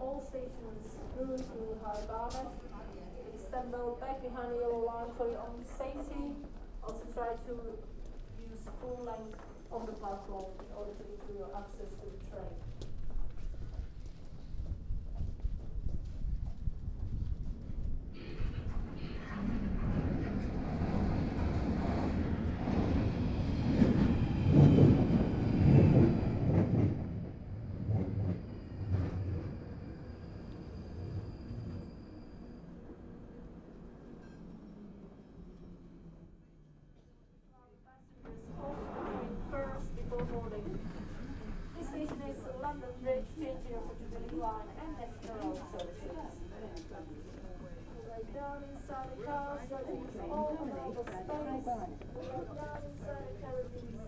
all stations through to High Barnet. Stand back behind the yellow line for your own safety. Also try to use full length of the platform in order to you your access to the train. Boarding. This station is London Bridge, changing over to Jubilee Line and National Services. Down inside the car, so that is all available space. Down inside the